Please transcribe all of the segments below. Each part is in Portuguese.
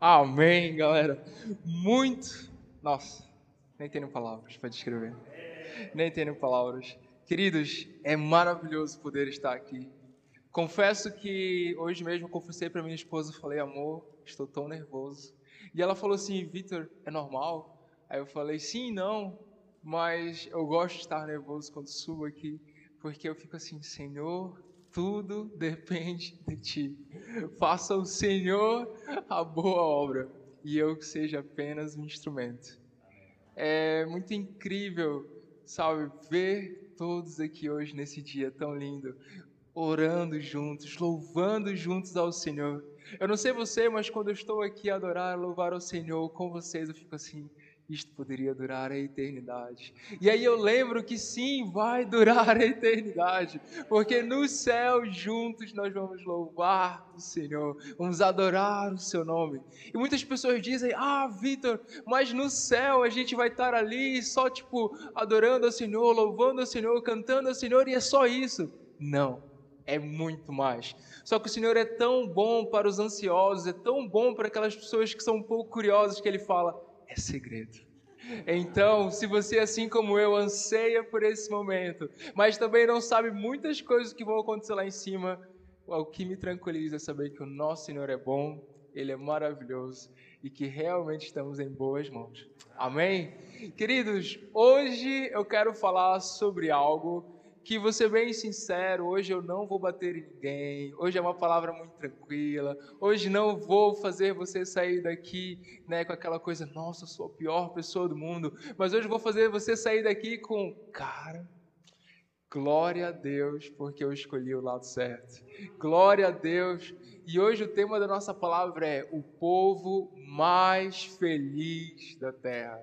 Amém, galera. Muito. Nossa, nem tenho palavras para descrever. Nem tenho palavras. Queridos, é maravilhoso poder estar aqui. Confesso que hoje mesmo eu confessei para minha esposa, falei, amor, estou tão nervoso. E ela falou assim, Vitor, é normal? Aí eu falei, sim, não, mas eu gosto de estar nervoso quando subo aqui, porque eu fico assim, Senhor, tudo depende de ti. Faça o Senhor a boa obra e eu que seja apenas um instrumento. É muito incrível, sabe, ver todos aqui hoje nesse dia tão lindo, orando juntos, louvando juntos ao Senhor. Eu não sei você, mas quando eu estou aqui a adorar, a louvar ao Senhor com vocês, eu fico assim, isto poderia durar a eternidade. E aí eu lembro que sim, vai durar a eternidade, porque no céu juntos nós vamos louvar o Senhor, vamos adorar o seu nome. E muitas pessoas dizem: "Ah, Vitor, mas no céu a gente vai estar ali só tipo adorando ao Senhor, louvando ao Senhor, cantando ao Senhor e é só isso?" Não é muito mais. Só que o Senhor é tão bom para os ansiosos, é tão bom para aquelas pessoas que são um pouco curiosas que ele fala: é segredo. Então, se você, assim como eu, anseia por esse momento, mas também não sabe muitas coisas que vão acontecer lá em cima, o que me tranquiliza é saber que o nosso Senhor é bom, Ele é maravilhoso e que realmente estamos em boas mãos. Amém? Queridos, hoje eu quero falar sobre algo que vou ser bem sincero, hoje eu não vou bater em ninguém, hoje é uma palavra muito tranquila, hoje não vou fazer você sair daqui né, com aquela coisa, nossa, eu sou a pior pessoa do mundo, mas hoje vou fazer você sair daqui com, cara, glória a Deus, porque eu escolhi o lado certo, glória a Deus, e hoje o tema da nossa palavra é o povo mais feliz da terra.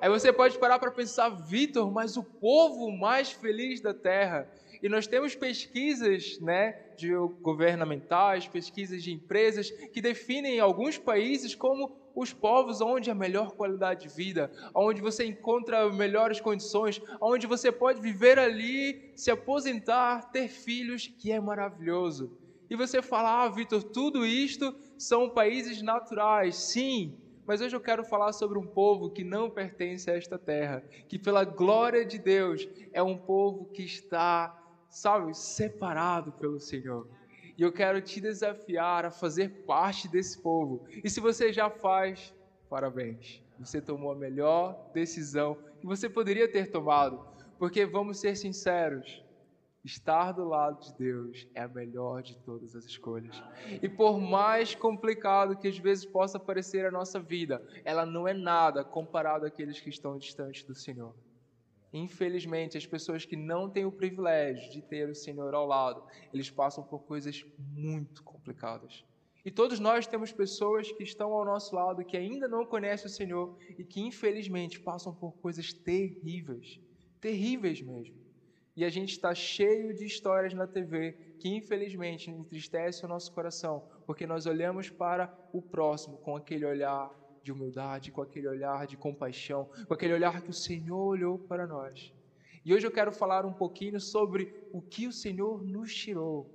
Aí você pode parar para pensar, Vitor, mas o povo mais feliz da terra. E nós temos pesquisas né, de governamentais, pesquisas de empresas, que definem alguns países como os povos onde a melhor qualidade de vida, onde você encontra melhores condições, onde você pode viver ali, se aposentar, ter filhos, que é maravilhoso. E você fala, ah, Vitor, tudo isto são países naturais. Sim, mas hoje eu quero falar sobre um povo que não pertence a esta terra, que pela glória de Deus é um povo que está, sabe, separado pelo Senhor. E eu quero te desafiar a fazer parte desse povo. E se você já faz, parabéns. Você tomou a melhor decisão que você poderia ter tomado. Porque vamos ser sinceros, Estar do lado de Deus é a melhor de todas as escolhas. E por mais complicado que às vezes possa parecer a nossa vida, ela não é nada comparado àqueles que estão distantes do Senhor. Infelizmente, as pessoas que não têm o privilégio de ter o Senhor ao lado, eles passam por coisas muito complicadas. E todos nós temos pessoas que estão ao nosso lado que ainda não conhecem o Senhor e que infelizmente passam por coisas terríveis, terríveis mesmo. E a gente está cheio de histórias na TV que infelizmente entristece o nosso coração, porque nós olhamos para o próximo com aquele olhar de humildade, com aquele olhar de compaixão, com aquele olhar que o Senhor olhou para nós. E hoje eu quero falar um pouquinho sobre o que o Senhor nos tirou.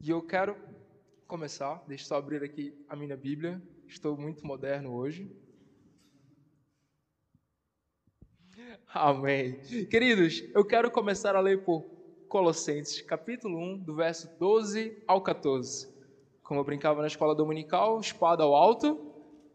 E eu quero começar, deixa eu só abrir aqui a minha Bíblia, estou muito moderno hoje. Amém. Queridos, eu quero começar a ler por Colossenses, capítulo 1, do verso 12 ao 14. Como eu brincava na escola dominical, espada ao alto.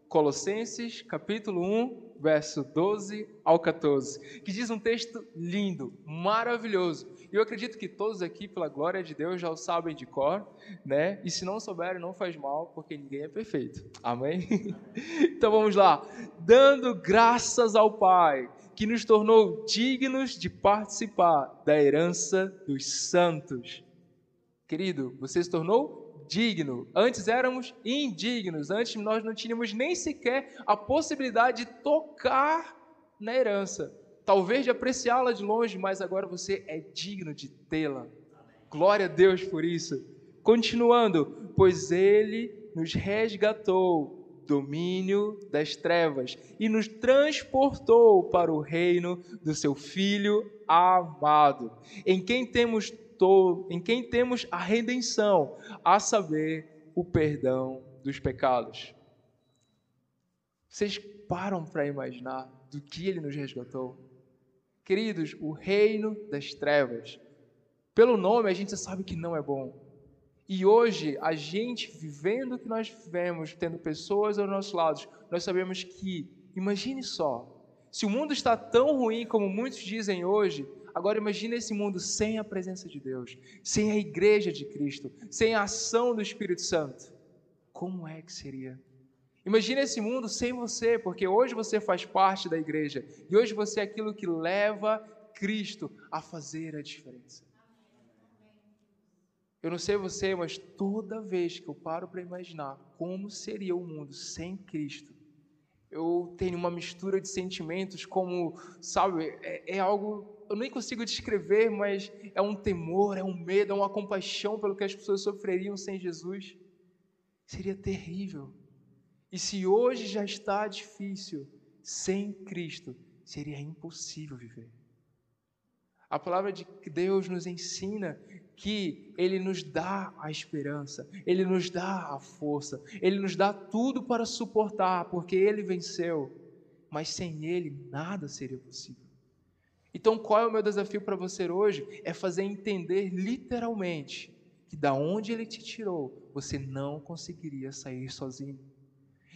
Colossenses, capítulo 1, verso 12 ao 14, que diz um texto lindo, maravilhoso. E eu acredito que todos aqui, pela glória de Deus, já o sabem de cor, né? E se não souberem, não faz mal, porque ninguém é perfeito. Amém? Então vamos lá. Dando graças ao Pai que nos tornou dignos de participar da herança dos santos. Querido, você se tornou digno. Antes éramos indignos, antes nós não tínhamos nem sequer a possibilidade de tocar na herança. Talvez de apreciá-la de longe, mas agora você é digno de tê-la. Glória a Deus por isso. Continuando, pois ele nos resgatou domínio das trevas e nos transportou para o reino do seu filho amado, em quem temos todo, em quem temos a redenção, a saber, o perdão dos pecados. Vocês param para imaginar do que ele nos resgatou? Queridos, o reino das trevas. Pelo nome a gente sabe que não é bom. E hoje, a gente vivendo o que nós vivemos, tendo pessoas ao nosso lado, nós sabemos que, imagine só, se o mundo está tão ruim como muitos dizem hoje, agora imagine esse mundo sem a presença de Deus, sem a igreja de Cristo, sem a ação do Espírito Santo. Como é que seria? Imagine esse mundo sem você, porque hoje você faz parte da igreja e hoje você é aquilo que leva Cristo a fazer a diferença. Eu não sei você, mas toda vez que eu paro para imaginar como seria o mundo sem Cristo, eu tenho uma mistura de sentimentos, como, sabe, é, é algo eu nem consigo descrever, mas é um temor, é um medo, é uma compaixão pelo que as pessoas sofreriam sem Jesus. Seria terrível. E se hoje já está difícil, sem Cristo seria impossível viver. A palavra de Deus nos ensina que Ele nos dá a esperança, Ele nos dá a força, Ele nos dá tudo para suportar, porque Ele venceu, mas sem Ele nada seria possível. Então, qual é o meu desafio para você hoje? É fazer entender literalmente que da onde Ele te tirou, você não conseguiria sair sozinho.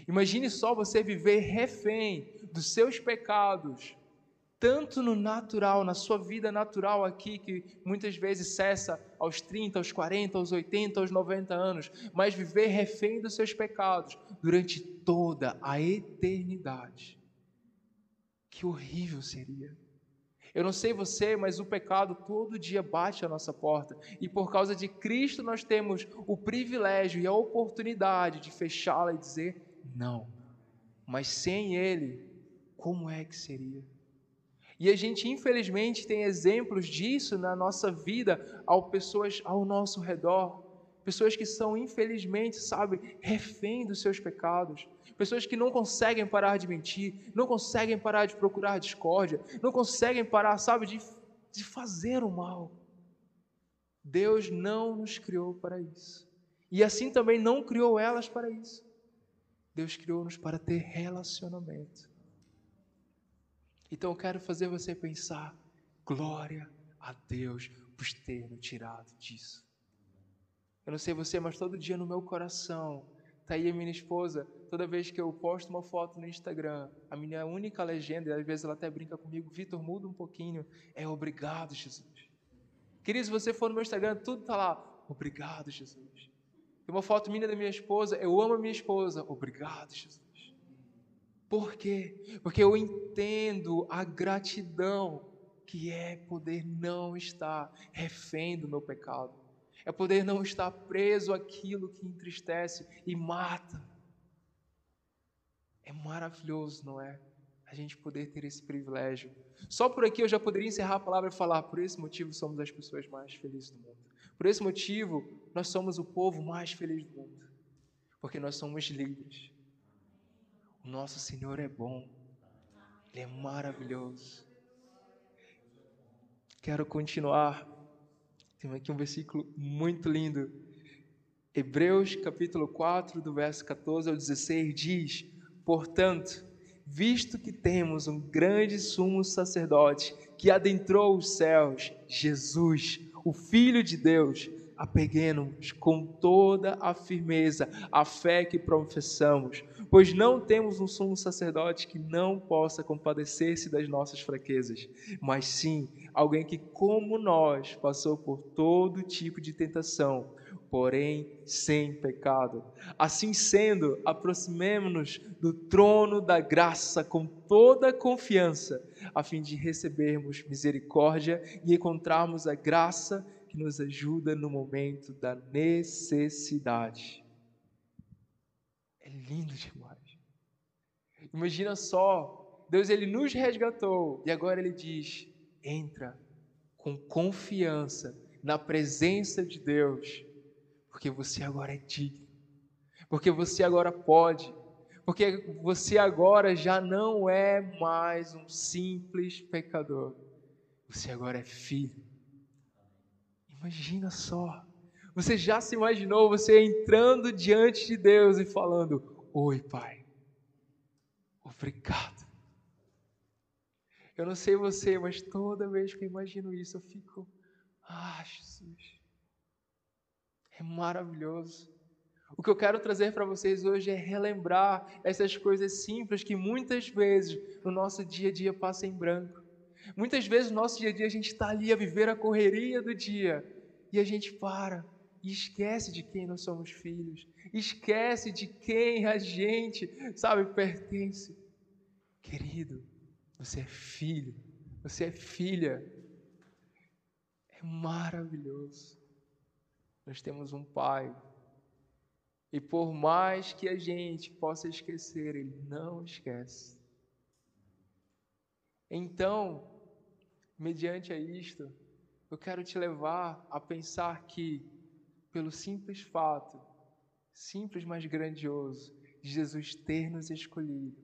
Imagine só você viver refém dos seus pecados, tanto no natural, na sua vida natural aqui, que muitas vezes cessa aos 30, aos 40, aos 80, aos 90 anos, mas viver refém dos seus pecados durante toda a eternidade. Que horrível seria. Eu não sei você, mas o pecado todo dia bate à nossa porta. E por causa de Cristo nós temos o privilégio e a oportunidade de fechá-la e dizer: não. Mas sem Ele, como é que seria? E a gente, infelizmente, tem exemplos disso na nossa vida ao pessoas ao nosso redor. Pessoas que são, infelizmente, sabe, refém dos seus pecados. Pessoas que não conseguem parar de mentir, não conseguem parar de procurar discórdia, não conseguem parar, sabe, de, de fazer o mal. Deus não nos criou para isso. E assim também não criou elas para isso. Deus criou-nos para ter relacionamento. Então eu quero fazer você pensar: glória a Deus por ter nos tirado disso. Eu não sei você, mas todo dia no meu coração está aí a minha esposa. Toda vez que eu posto uma foto no Instagram, a minha única legenda, e às vezes ela até brinca comigo, Vitor, muda um pouquinho, é obrigado, Jesus. Querido, se você for no meu Instagram, tudo está lá, obrigado, Jesus. Tem uma foto minha da minha esposa. Eu amo a minha esposa. Obrigado, Jesus. Por quê? Porque eu entendo a gratidão que é poder não estar refém do meu pecado. É poder não estar preso àquilo que entristece e mata. É maravilhoso, não é? A gente poder ter esse privilégio. Só por aqui eu já poderia encerrar a palavra e falar: por esse motivo somos as pessoas mais felizes do mundo. Por esse motivo, nós somos o povo mais feliz do mundo, porque nós somos líderes. O nosso Senhor é bom, Ele é maravilhoso. Quero continuar. Tem aqui um versículo muito lindo. Hebreus capítulo 4, do verso 14 ao 16, diz: Portanto, visto que temos um grande sumo sacerdote que adentrou os céus, Jesus, o Filho de Deus, apeguemos com toda a firmeza a fé que professamos, pois não temos um sumo sacerdote que não possa compadecer-se das nossas fraquezas, mas sim alguém que, como nós, passou por todo tipo de tentação, porém sem pecado. Assim sendo, aproximemo-nos do trono da graça com toda confiança, a fim de recebermos misericórdia e encontrarmos a graça que nos ajuda no momento da necessidade. Lindo demais. Imagina só, Deus ele nos resgatou e agora ele diz: entra com confiança na presença de Deus, porque você agora é digno, porque você agora pode, porque você agora já não é mais um simples pecador, você agora é filho Imagina só, Você já se imaginou você entrando diante de Deus e falando: Oi, Pai, obrigado. Eu não sei você, mas toda vez que eu imagino isso, eu fico: Ah, Jesus, é maravilhoso. O que eu quero trazer para vocês hoje é relembrar essas coisas simples que muitas vezes no nosso dia a dia passam em branco. Muitas vezes no nosso dia a dia a gente está ali a viver a correria do dia e a gente para e esquece de quem nós somos filhos, esquece de quem a gente, sabe, pertence. Querido, você é filho, você é filha. É maravilhoso. Nós temos um Pai. E por mais que a gente possa esquecer, Ele não esquece. Então, mediante a isto, eu quero te levar a pensar que, pelo simples fato, simples mas grandioso, de Jesus ter nos escolhido,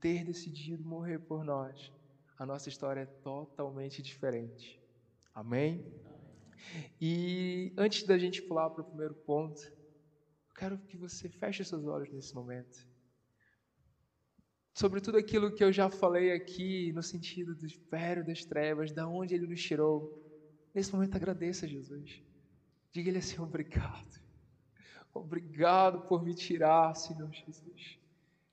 ter decidido morrer por nós, a nossa história é totalmente diferente. Amém? E antes da gente pular para o primeiro ponto, eu quero que você feche seus olhos nesse momento. Sobre tudo aquilo que eu já falei aqui, no sentido do império das trevas, da onde ele nos tirou. Nesse momento, agradeça a Jesus. Diga-lhe assim: obrigado. Obrigado por me tirar, Senhor Jesus,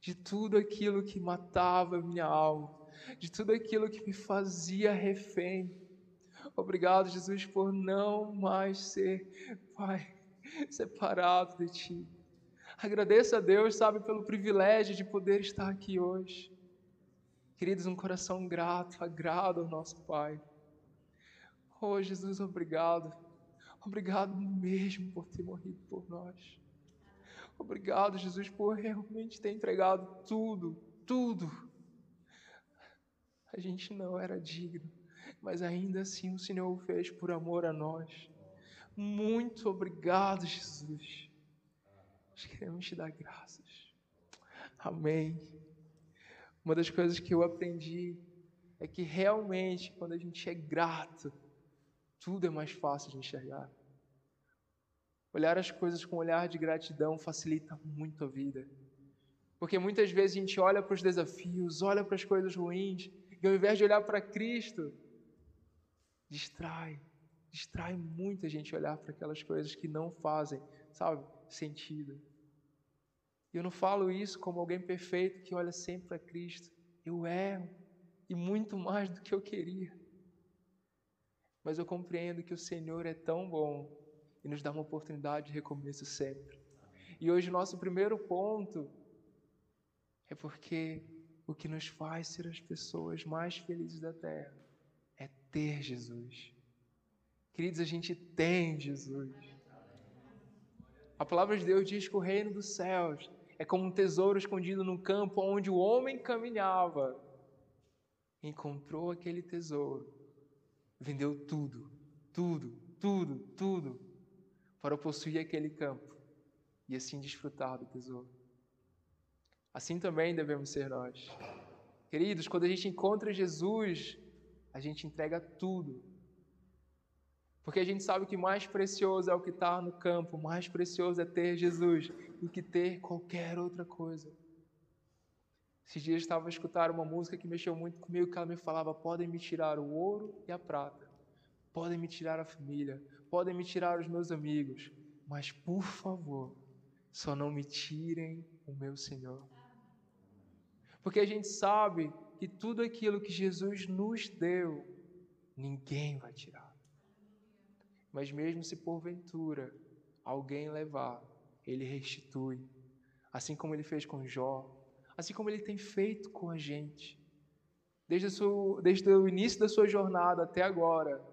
de tudo aquilo que matava minha alma, de tudo aquilo que me fazia refém Obrigado, Jesus, por não mais ser, Pai, separado de Ti. Agradeça a Deus, sabe, pelo privilégio de poder estar aqui hoje. Queridos, um coração grato, agrado ao nosso Pai. Oh, Jesus, obrigado. Obrigado mesmo por ter morrido por nós. Obrigado, Jesus, por realmente ter entregado tudo, tudo. A gente não era digno mas ainda assim o Senhor o fez por amor a nós. Muito obrigado, Jesus. Nós queremos te dar graças. Amém. Uma das coisas que eu aprendi é que realmente, quando a gente é grato, tudo é mais fácil de enxergar. Olhar as coisas com um olhar de gratidão facilita muito a vida. Porque muitas vezes a gente olha para os desafios, olha para as coisas ruins, e ao invés de olhar para Cristo, distrai, distrai muito a gente olhar para aquelas coisas que não fazem, sabe, sentido. E eu não falo isso como alguém perfeito que olha sempre para Cristo. Eu erro e muito mais do que eu queria. Mas eu compreendo que o Senhor é tão bom e nos dá uma oportunidade de recomeço sempre. E hoje nosso primeiro ponto é porque o que nos faz ser as pessoas mais felizes da terra ter Jesus. Queridos, a gente tem Jesus. A palavra de Deus diz que o reino dos céus é como um tesouro escondido no campo onde o homem caminhava. Encontrou aquele tesouro, vendeu tudo, tudo, tudo, tudo, para possuir aquele campo e assim desfrutar do tesouro. Assim também devemos ser nós. Queridos, quando a gente encontra Jesus, a gente entrega tudo. Porque a gente sabe que mais precioso é o que está no campo, mais precioso é ter Jesus do que ter qualquer outra coisa. Esses dias eu estava a escutar uma música que mexeu muito comigo, que ela me falava: podem me tirar o ouro e a prata, podem me tirar a família, podem me tirar os meus amigos, mas por favor, só não me tirem o meu Senhor. Porque a gente sabe que tudo aquilo que Jesus nos deu, ninguém vai tirar. Mas mesmo se porventura alguém levar, ele restitui. Assim como ele fez com Jó, assim como ele tem feito com a gente. Desde, desde o início da sua jornada até agora,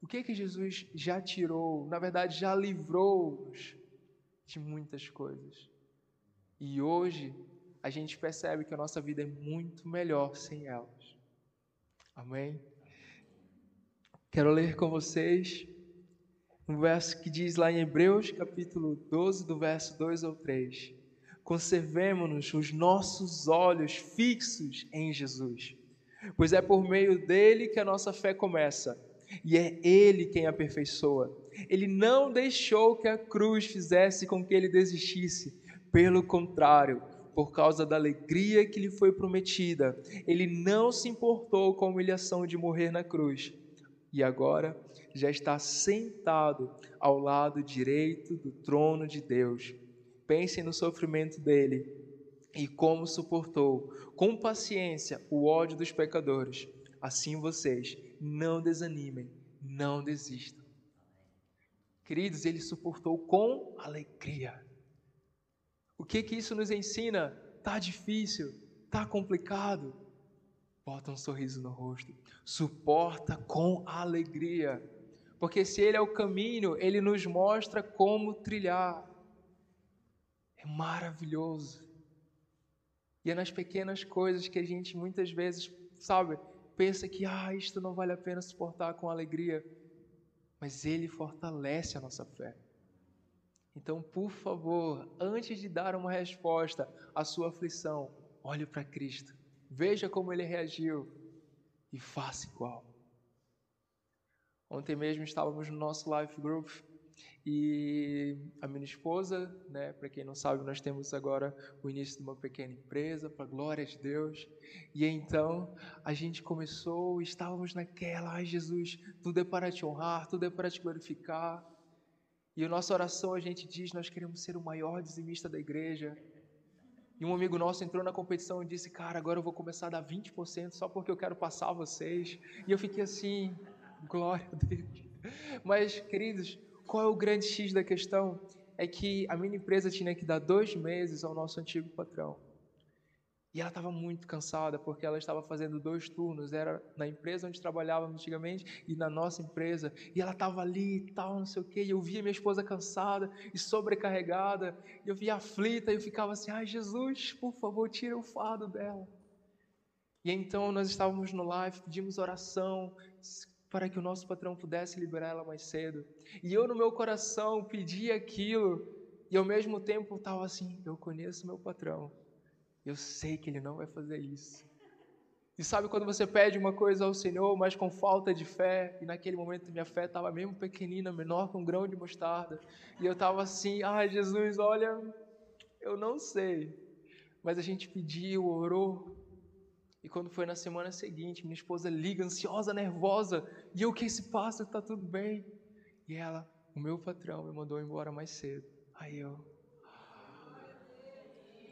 o que que Jesus já tirou, na verdade já livrou-nos de muitas coisas. E hoje a gente percebe que a nossa vida é muito melhor sem elas. Amém? Quero ler com vocês um verso que diz lá em Hebreus, capítulo 12, do verso 2 ao 3. Conservemos-nos os nossos olhos fixos em Jesus, pois é por meio dele que a nossa fé começa. e é Ele quem aperfeiçoa. Ele não deixou que a cruz fizesse com que ele desistisse, pelo contrário, por causa da alegria que lhe foi prometida, ele não se importou com a humilhação de morrer na cruz. E agora já está sentado ao lado direito do trono de Deus. Pensem no sofrimento dele e como suportou com paciência o ódio dos pecadores. Assim vocês não desanimem, não desistam. Queridos, ele suportou com alegria. O que que isso nos ensina? Tá difícil, tá complicado. Bota um sorriso no rosto. Suporta com alegria. Porque se ele é o caminho, ele nos mostra como trilhar. É maravilhoso. E é nas pequenas coisas que a gente muitas vezes, sabe, pensa que ah, isto não vale a pena suportar com alegria. Mas ele fortalece a nossa fé. Então, por favor, antes de dar uma resposta à sua aflição, olhe para Cristo, veja como ele reagiu e faça igual. Ontem mesmo estávamos no nosso life group e a minha esposa, né, para quem não sabe, nós temos agora o início de uma pequena empresa, para glória de Deus. E então a gente começou, estávamos naquela, ai Jesus, tudo é para te honrar, tudo é para te glorificar. E a nossa oração a gente diz: nós queremos ser o maior dizimista da igreja. E um amigo nosso entrou na competição e disse: Cara, agora eu vou começar a dar 20% só porque eu quero passar vocês. E eu fiquei assim: Glória a Deus. Mas, queridos, qual é o grande X da questão? É que a minha empresa tinha que dar dois meses ao nosso antigo patrão. E ela estava muito cansada porque ela estava fazendo dois turnos, era na empresa onde trabalhava antigamente e na nossa empresa. E ela estava ali e tal, não sei o quê. E eu via minha esposa cansada e sobrecarregada. E eu via aflita e eu ficava assim: ai Jesus, por favor, tira o fardo dela. E então nós estávamos no live, pedimos oração para que o nosso patrão pudesse liberar ela mais cedo. E eu no meu coração pedi aquilo e ao mesmo tempo estava assim: eu conheço meu patrão eu sei que Ele não vai fazer isso. E sabe quando você pede uma coisa ao Senhor, mas com falta de fé, e naquele momento minha fé estava mesmo pequenina, menor que um grão de mostarda, e eu estava assim: ai Jesus, olha, eu não sei. Mas a gente pediu, orou, e quando foi na semana seguinte, minha esposa liga, ansiosa, nervosa, e eu, o que se passa? Está tudo bem? E ela, o meu patrão me mandou embora mais cedo. Aí eu,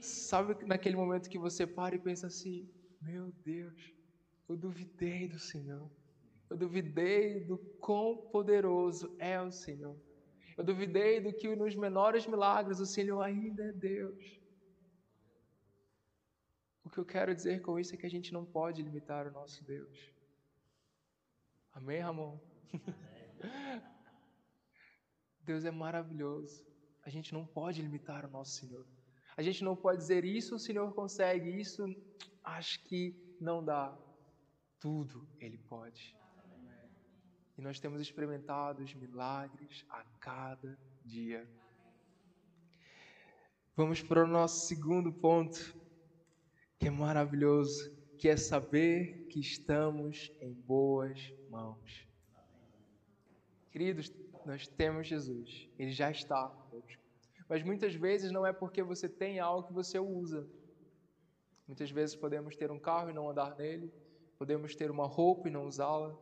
sabe naquele momento que você para e pensa assim: meu Deus, eu duvidei do Senhor. Eu duvidei do quão poderoso é o Senhor. Eu duvidei do que nos menores milagres o Senhor ainda é Deus. O que eu quero dizer com isso é que a gente não pode limitar o nosso Deus. Amém, Ramon? Deus é maravilhoso. A gente não pode limitar o nosso Senhor. A gente não pode dizer isso o Senhor consegue, isso acho que não dá. Tudo Ele pode. E nós temos experimentado os milagres a cada dia. Vamos para o nosso segundo ponto, que é maravilhoso, que é saber que estamos em boas mãos. Queridos, nós temos Jesus, Ele já está conosco. Mas muitas vezes não é porque você tem algo que você usa. Muitas vezes podemos ter um carro e não andar nele, podemos ter uma roupa e não usá-la.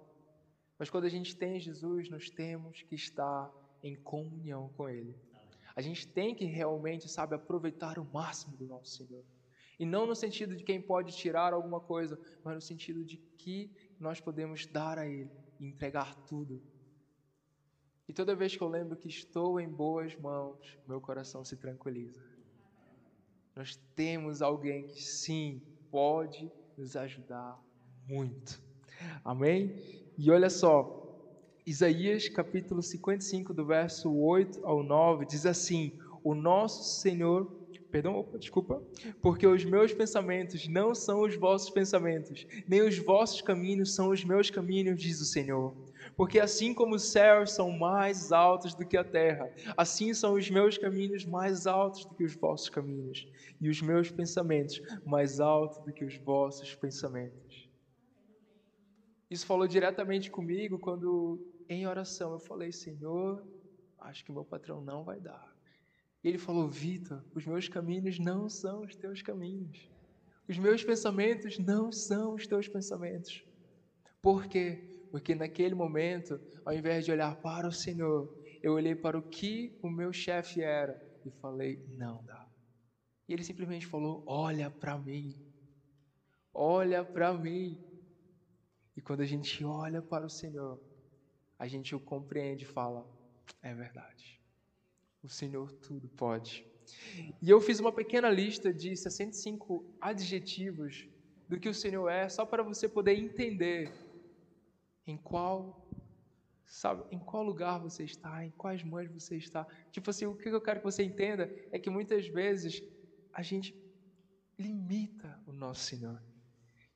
Mas quando a gente tem Jesus, nós temos que estar em comunhão com Ele. A gente tem que realmente, sabe, aproveitar o máximo do nosso Senhor. E não no sentido de quem pode tirar alguma coisa, mas no sentido de que nós podemos dar a Ele e entregar tudo e toda vez que eu lembro que estou em boas mãos, meu coração se tranquiliza. Nós temos alguém que sim pode nos ajudar muito. Amém? E olha só, Isaías capítulo 55, do verso 8 ao 9, diz assim: O nosso Senhor Perdão, desculpa. Porque os meus pensamentos não são os vossos pensamentos, nem os vossos caminhos são os meus caminhos, diz o Senhor. Porque assim como os céus são mais altos do que a terra, assim são os meus caminhos mais altos do que os vossos caminhos, e os meus pensamentos mais altos do que os vossos pensamentos. Isso falou diretamente comigo quando, em oração, eu falei: Senhor, acho que meu patrão não vai dar. E ele falou: Vitor, os meus caminhos não são os teus caminhos. Os meus pensamentos não são os teus pensamentos. Por quê? Porque naquele momento, ao invés de olhar para o Senhor, eu olhei para o que o meu chefe era e falei: não dá. E ele simplesmente falou: olha para mim. Olha para mim. E quando a gente olha para o Senhor, a gente o compreende e fala: é verdade. O Senhor tudo pode. E eu fiz uma pequena lista de 65 adjetivos do que o Senhor é, só para você poder entender em qual sabe, em qual lugar você está, em quais mãos você está. Tipo assim, o que eu quero que você entenda é que muitas vezes a gente limita o nosso Senhor.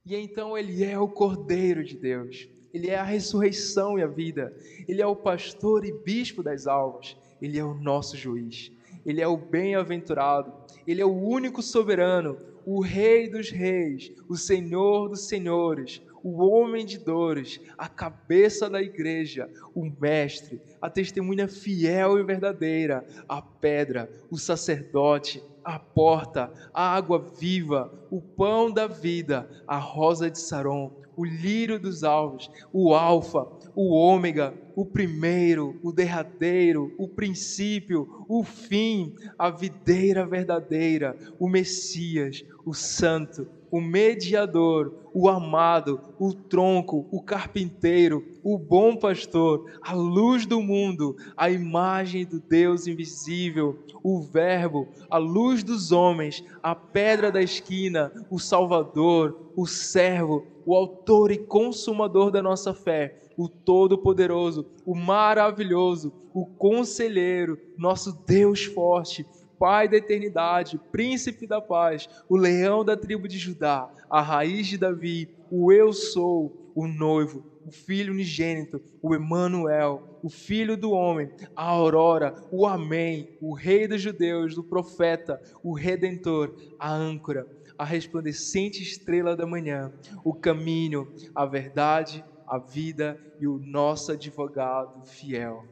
E então ele é o Cordeiro de Deus. Ele é a ressurreição e a vida. Ele é o pastor e bispo das almas. Ele é o nosso juiz. Ele é o bem-aventurado. Ele é o único soberano, o Rei dos reis, o Senhor dos senhores, o homem de dores, a cabeça da igreja, o mestre, a testemunha fiel e verdadeira, a pedra, o sacerdote, a porta, a água viva, o pão da vida, a rosa de Saron, o lírio dos alvos, o alfa, o ômega, o primeiro, o derradeiro, o princípio, o fim, a videira verdadeira, o Messias, o santo, o mediador, o amado, o tronco, o carpinteiro, o bom pastor, a luz do mundo, a imagem do Deus invisível, o Verbo, a luz dos homens, a pedra da esquina, o Salvador, o servo, o autor e consumador da nossa fé, o Todo-Poderoso, o maravilhoso, o conselheiro, nosso Deus forte Pai da eternidade, príncipe da paz, o leão da tribo de Judá, a raiz de Davi, o eu sou, o noivo, o filho unigênito, o Emanuel, o filho do homem, a aurora, o amém, o rei dos judeus, o profeta, o redentor, a âncora, a resplandecente estrela da manhã, o caminho, a verdade, a vida e o nosso advogado fiel.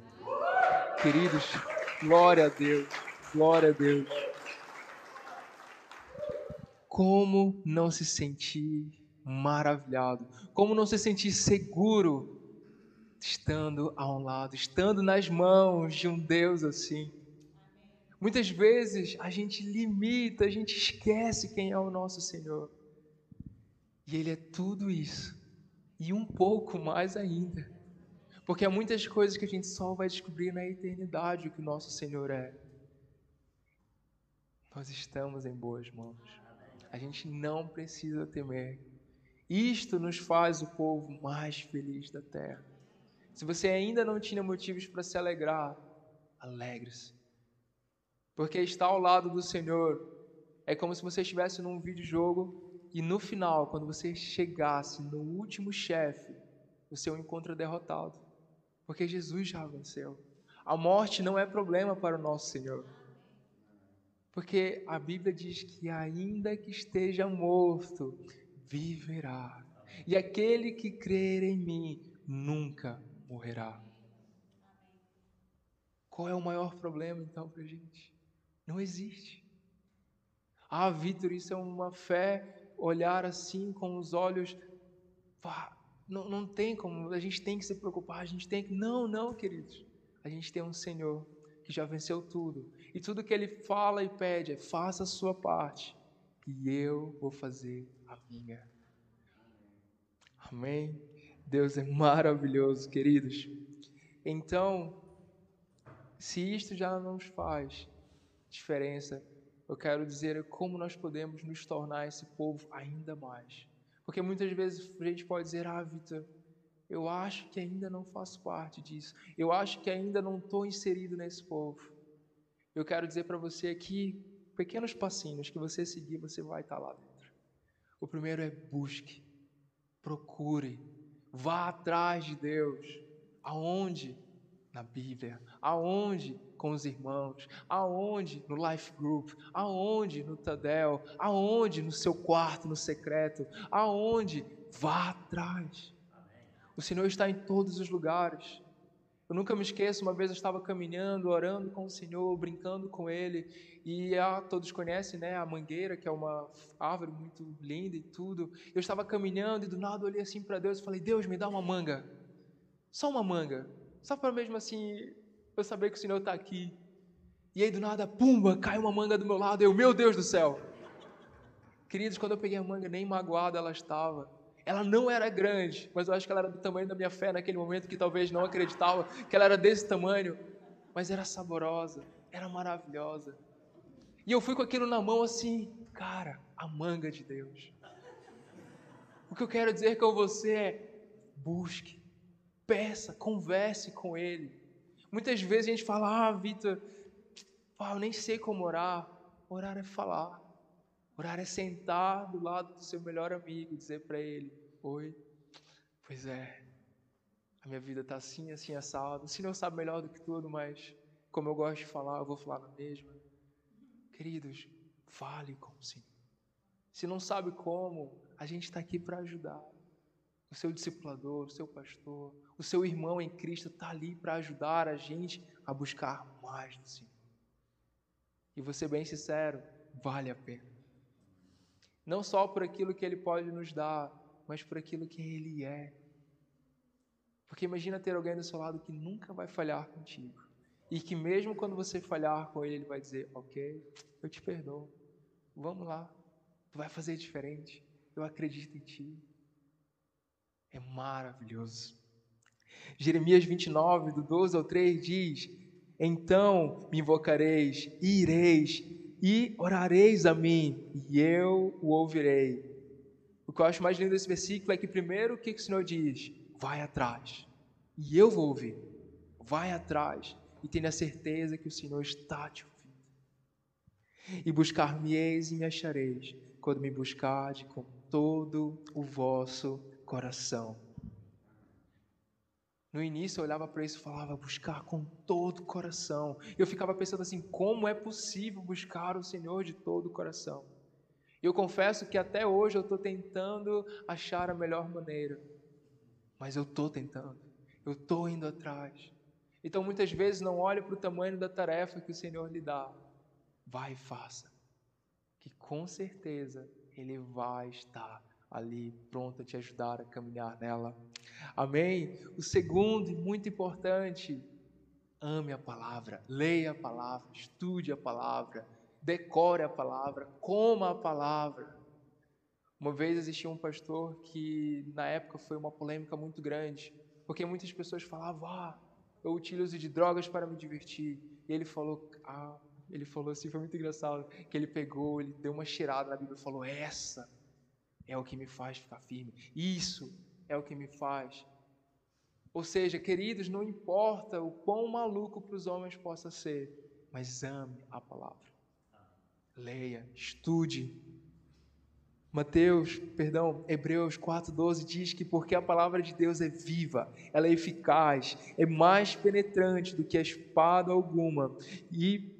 Queridos, glória a Deus. Glória a Deus. Como não se sentir maravilhado? Como não se sentir seguro estando a um lado, estando nas mãos de um Deus assim? Muitas vezes a gente limita, a gente esquece quem é o nosso Senhor. E Ele é tudo isso e um pouco mais ainda. Porque há muitas coisas que a gente só vai descobrir na eternidade o que o nosso Senhor é. Nós estamos em boas mãos. A gente não precisa temer. Isto nos faz o povo mais feliz da terra. Se você ainda não tinha motivos para se alegrar, alegre-se. Porque estar ao lado do Senhor é como se você estivesse num videojogo e no final, quando você chegasse no último chefe, você o encontra derrotado. Porque Jesus já venceu. A morte não é problema para o nosso Senhor. Porque a Bíblia diz que ainda que esteja morto, viverá. E aquele que crer em mim nunca morrerá. Qual é o maior problema então para a gente? Não existe. Ah, Vitor, isso é uma fé, olhar assim com os olhos. Não, não tem como, a gente tem que se preocupar, a gente tem que. Não, não, queridos. A gente tem um Senhor que já venceu tudo. E tudo que ele fala e pede é: faça a sua parte, e eu vou fazer a minha. Amém? Deus é maravilhoso, queridos. Então, se isto já não nos faz diferença, eu quero dizer como nós podemos nos tornar esse povo ainda mais. Porque muitas vezes a gente pode dizer: Ah, Vitor, eu acho que ainda não faço parte disso. Eu acho que ainda não estou inserido nesse povo. Eu quero dizer para você aqui pequenos passinhos que você seguir, você vai estar lá dentro. O primeiro é busque, procure, vá atrás de Deus. Aonde? Na Bíblia. Aonde? Com os irmãos. Aonde? No Life Group. Aonde? No Tadel. Aonde? No seu quarto, no secreto. Aonde? Vá atrás. O Senhor está em todos os lugares. Eu nunca me esqueço, uma vez eu estava caminhando, orando com o Senhor, brincando com Ele, e ah, todos conhecem né, a mangueira, que é uma árvore muito linda e tudo. Eu estava caminhando e do nada olhei assim para Deus e falei: Deus, me dá uma manga, só uma manga, só para mesmo assim eu saber que o Senhor está aqui. E aí do nada, pumba, cai uma manga do meu lado, eu, meu Deus do céu. Queridos, quando eu peguei a manga, nem magoada ela estava. Ela não era grande, mas eu acho que ela era do tamanho da minha fé naquele momento, que talvez não acreditava que ela era desse tamanho. Mas era saborosa, era maravilhosa. E eu fui com aquilo na mão assim, cara, a manga de Deus. O que eu quero dizer com você é: busque, peça, converse com Ele. Muitas vezes a gente fala, ah, Vitor, eu nem sei como orar. Orar é falar. Orar é sentar do lado do seu melhor amigo e dizer para ele: Oi, pois é, a minha vida está assim, assim, assado. O Senhor sabe melhor do que tudo, mas como eu gosto de falar, eu vou falar na mesma. Queridos, fale com o Senhor. Se não sabe como, a gente está aqui para ajudar. O seu discipulador, o seu pastor, o seu irmão em Cristo está ali para ajudar a gente a buscar mais do Senhor. E vou ser bem sincero, vale a pena. Não só por aquilo que Ele pode nos dar, mas por aquilo que Ele é. Porque imagina ter alguém do seu lado que nunca vai falhar contigo. E que mesmo quando você falhar com Ele, Ele vai dizer: Ok, eu te perdoo. Vamos lá. Tu vai fazer diferente. Eu acredito em Ti. É maravilhoso. Jeremias 29, do 12 ao 3 diz: Então me invocareis, e ireis, e orareis a mim, e eu o ouvirei. O que eu acho mais lindo desse versículo é que, primeiro, o que, o Senhor diz? Vai atrás, e eu vou ouvir. Vai atrás, e tenha certeza que o Senhor está te ouvindo. E buscar-me-eis e me achareis, quando me buscarde com todo o vosso coração. No início eu olhava para isso e falava, buscar com todo o coração. Eu ficava pensando assim, como é possível buscar o Senhor de todo o coração? Eu confesso que até hoje eu estou tentando achar a melhor maneira. Mas eu estou tentando. Eu estou indo atrás. Então muitas vezes não olhe para o tamanho da tarefa que o Senhor lhe dá. Vai e faça. Que com certeza Ele vai estar ali pronto a te ajudar a caminhar nela. Amém? O segundo e muito importante, ame a palavra, leia a palavra, estude a palavra, decore a palavra, coma a palavra. Uma vez existia um pastor que na época foi uma polêmica muito grande, porque muitas pessoas falavam: "Ah, eu utilizo de drogas para me divertir". E ele falou: "Ah, ele falou assim, foi muito engraçado, que ele pegou, ele deu uma cheirada na Bíblia e falou: "Essa é o que me faz ficar firme. Isso é o que me faz. Ou seja, queridos, não importa o quão maluco para os homens possa ser, mas ame a palavra. Leia, estude. Mateus, perdão, Hebreus 4:12 diz que porque a palavra de Deus é viva, ela é eficaz, é mais penetrante do que a espada alguma e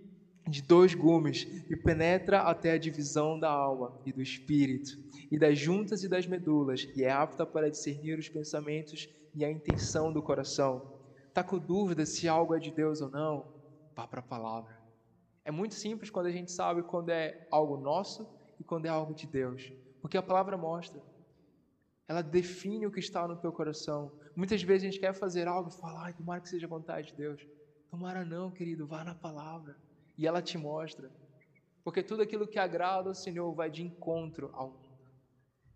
de dois gumes e penetra até a divisão da alma e do espírito e das juntas e das medulas e é apta para discernir os pensamentos e a intenção do coração. Está com dúvida se algo é de Deus ou não? Vá para a palavra. É muito simples quando a gente sabe quando é algo nosso e quando é algo de Deus, porque a palavra mostra. Ela define o que está no teu coração. Muitas vezes a gente quer fazer algo e fala, ai, tomara que seja vontade de Deus. Tomara não, querido, vá na palavra. E ela te mostra. Porque tudo aquilo que agrada ao Senhor vai de encontro ao mundo.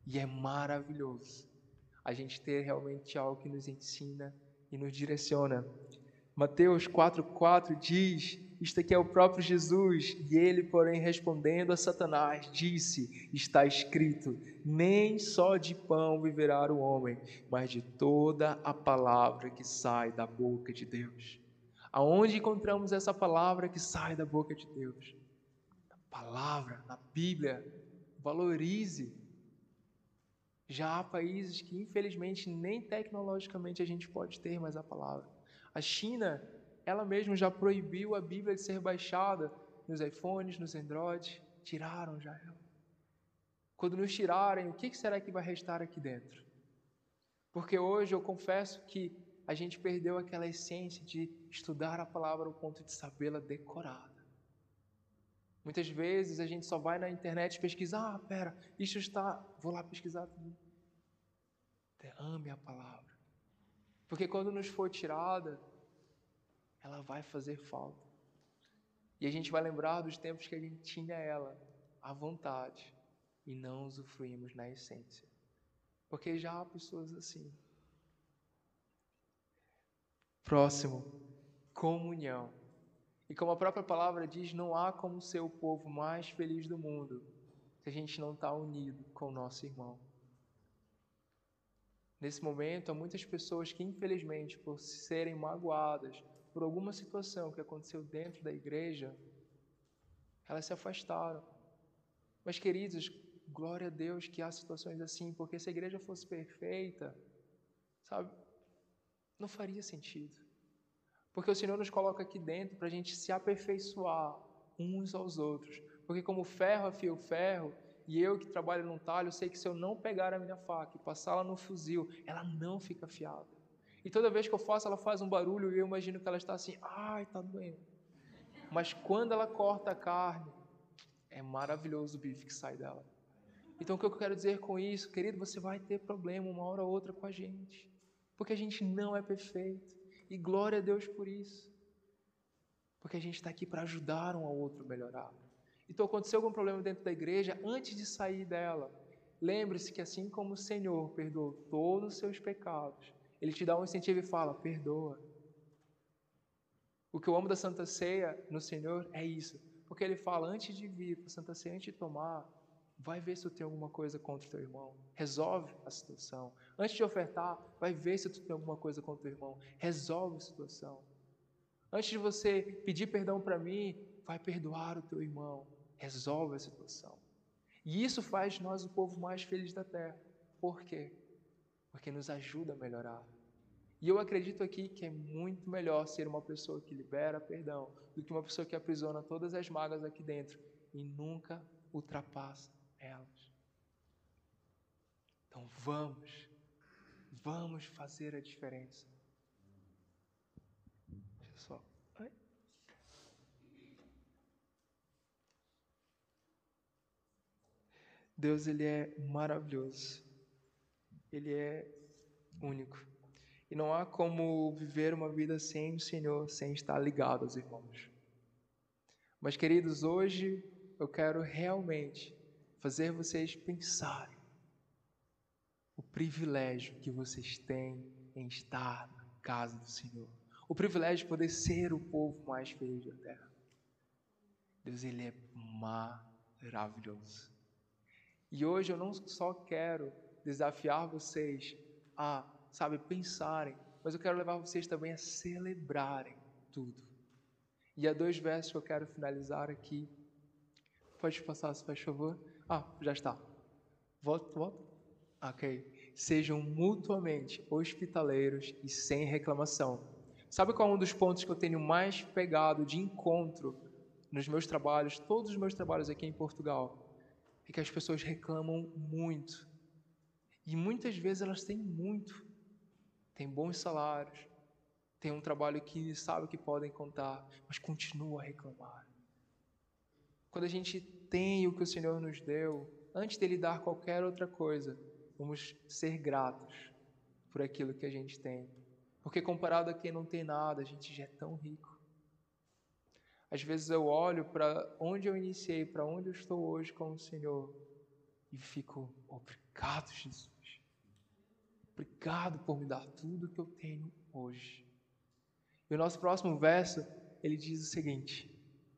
E é maravilhoso a gente ter realmente algo que nos ensina e nos direciona. Mateus 4,4 diz: Isto aqui é o próprio Jesus, e ele, porém, respondendo a Satanás, disse: Está escrito: Nem só de pão viverá o homem, mas de toda a palavra que sai da boca de Deus. Aonde encontramos essa palavra que sai da boca de Deus? Na palavra, na Bíblia. Valorize já há países que, infelizmente, nem tecnologicamente a gente pode ter mais a palavra. A China, ela mesma já proibiu a Bíblia de ser baixada nos iPhones, nos Androids. Tiraram já ela. Quando nos tirarem, o que será que vai restar aqui dentro? Porque hoje eu confesso que a gente perdeu aquela essência de estudar a palavra ao ponto de sabê-la decorada. Muitas vezes a gente só vai na internet pesquisar, ah, pera, isso está, vou lá pesquisar tudo. Ame a palavra. Porque quando nos for tirada, ela vai fazer falta. E a gente vai lembrar dos tempos que a gente tinha ela à vontade e não usufruímos na essência. Porque já há pessoas assim. Próximo, comunhão. E como a própria palavra diz, não há como ser o povo mais feliz do mundo se a gente não está unido com o nosso irmão. Nesse momento, há muitas pessoas que, infelizmente, por serem magoadas por alguma situação que aconteceu dentro da igreja, elas se afastaram. Mas, queridos, glória a Deus que há situações assim, porque se a igreja fosse perfeita, sabe, não faria sentido. Porque o Senhor nos coloca aqui dentro para a gente se aperfeiçoar uns aos outros. Porque como ferro afia o ferro, e eu que trabalho num talho, sei que se eu não pegar a minha faca e passá-la no fuzil, ela não fica afiada. E toda vez que eu faço, ela faz um barulho e eu imagino que ela está assim, ai, está doendo. Mas quando ela corta a carne, é maravilhoso o bife que sai dela. Então o que eu quero dizer com isso, querido, você vai ter problema uma hora ou outra com a gente. Porque a gente não é perfeito. E glória a Deus por isso. Porque a gente está aqui para ajudar um ao outro a melhorar. Então, aconteceu algum problema dentro da igreja, antes de sair dela, lembre-se que assim como o Senhor perdoou todos os seus pecados, Ele te dá um incentivo e fala: perdoa. O que eu amo da Santa Ceia no Senhor é isso. Porque Ele fala: antes de vir para a Santa Ceia, antes de tomar, vai ver se tu tem alguma coisa contra o teu irmão. Resolve a situação. Antes de ofertar, vai ver se tu tem alguma coisa contra o teu irmão. Resolve a situação. Antes de você pedir perdão para mim, vai perdoar o teu irmão. Resolve a situação. E isso faz nós o povo mais feliz da terra. Por quê? Porque nos ajuda a melhorar. E eu acredito aqui que é muito melhor ser uma pessoa que libera perdão do que uma pessoa que aprisiona todas as mágoas aqui dentro e nunca ultrapassa elas. Então vamos, vamos fazer a diferença. Ai. Deus ele é maravilhoso. Ele é único. E não há como viver uma vida sem o Senhor, sem estar ligado aos irmãos. Mas, queridos, hoje eu quero realmente fazer vocês pensarem o privilégio que vocês têm em estar na casa do Senhor. O privilégio de poder ser o povo mais feliz da terra. Deus, Ele é maravilhoso. E hoje eu não só quero desafiar vocês a, sabe, pensarem, mas eu quero levar vocês também a celebrarem tudo. E há dois versos que eu quero finalizar aqui. Pode passar, se faz favor. Ah, já está. Volta, volta. Ok. Sejam mutuamente hospitaleiros e sem reclamação. Sabe qual é um dos pontos que eu tenho mais pegado de encontro nos meus trabalhos, todos os meus trabalhos aqui em Portugal? É que as pessoas reclamam muito. E muitas vezes elas têm muito. Têm bons salários, têm um trabalho que sabe que podem contar, mas continuam a reclamar. Quando a gente tem o que o Senhor nos deu, antes dele dar qualquer outra coisa, vamos ser gratos por aquilo que a gente tem. Porque comparado a quem não tem nada, a gente já é tão rico. Às vezes eu olho para onde eu iniciei, para onde eu estou hoje com o Senhor, e fico, obrigado, Jesus. Obrigado por me dar tudo que eu tenho hoje. E o nosso próximo verso, ele diz o seguinte: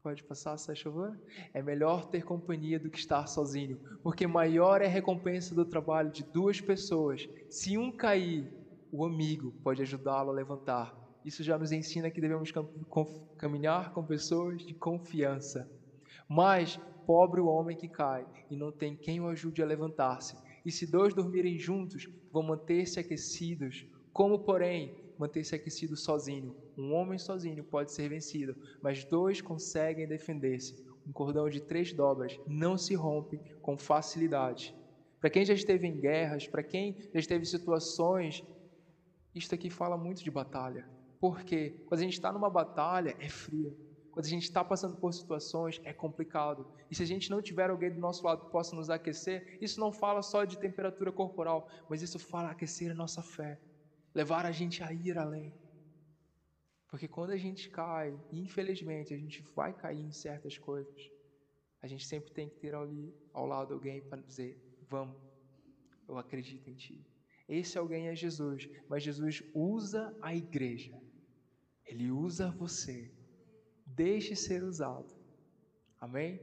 Pode passar, se favor? É melhor ter companhia do que estar sozinho, porque maior é a recompensa do trabalho de duas pessoas. Se um cair, o amigo pode ajudá-lo a levantar. Isso já nos ensina que devemos caminhar com pessoas de confiança. Mas, pobre o homem que cai e não tem quem o ajude a levantar-se. E se dois dormirem juntos, vão manter-se aquecidos. Como, porém, manter-se aquecido sozinho. Um homem sozinho pode ser vencido, mas dois conseguem defender-se. Um cordão de três dobras não se rompe com facilidade. Para quem já esteve em guerras, para quem já esteve em situações, isto aqui fala muito de batalha. Porque quando a gente está numa batalha, é fria. Quando a gente está passando por situações, é complicado. E se a gente não tiver alguém do nosso lado que possa nos aquecer, isso não fala só de temperatura corporal, mas isso fala aquecer a nossa fé, levar a gente a ir além. Porque quando a gente cai, infelizmente, a gente vai cair em certas coisas. A gente sempre tem que ter ali ao lado alguém para dizer: Vamos, eu acredito em Ti. Esse alguém é Jesus, mas Jesus usa a igreja, Ele usa você. Deixe ser usado. Amém?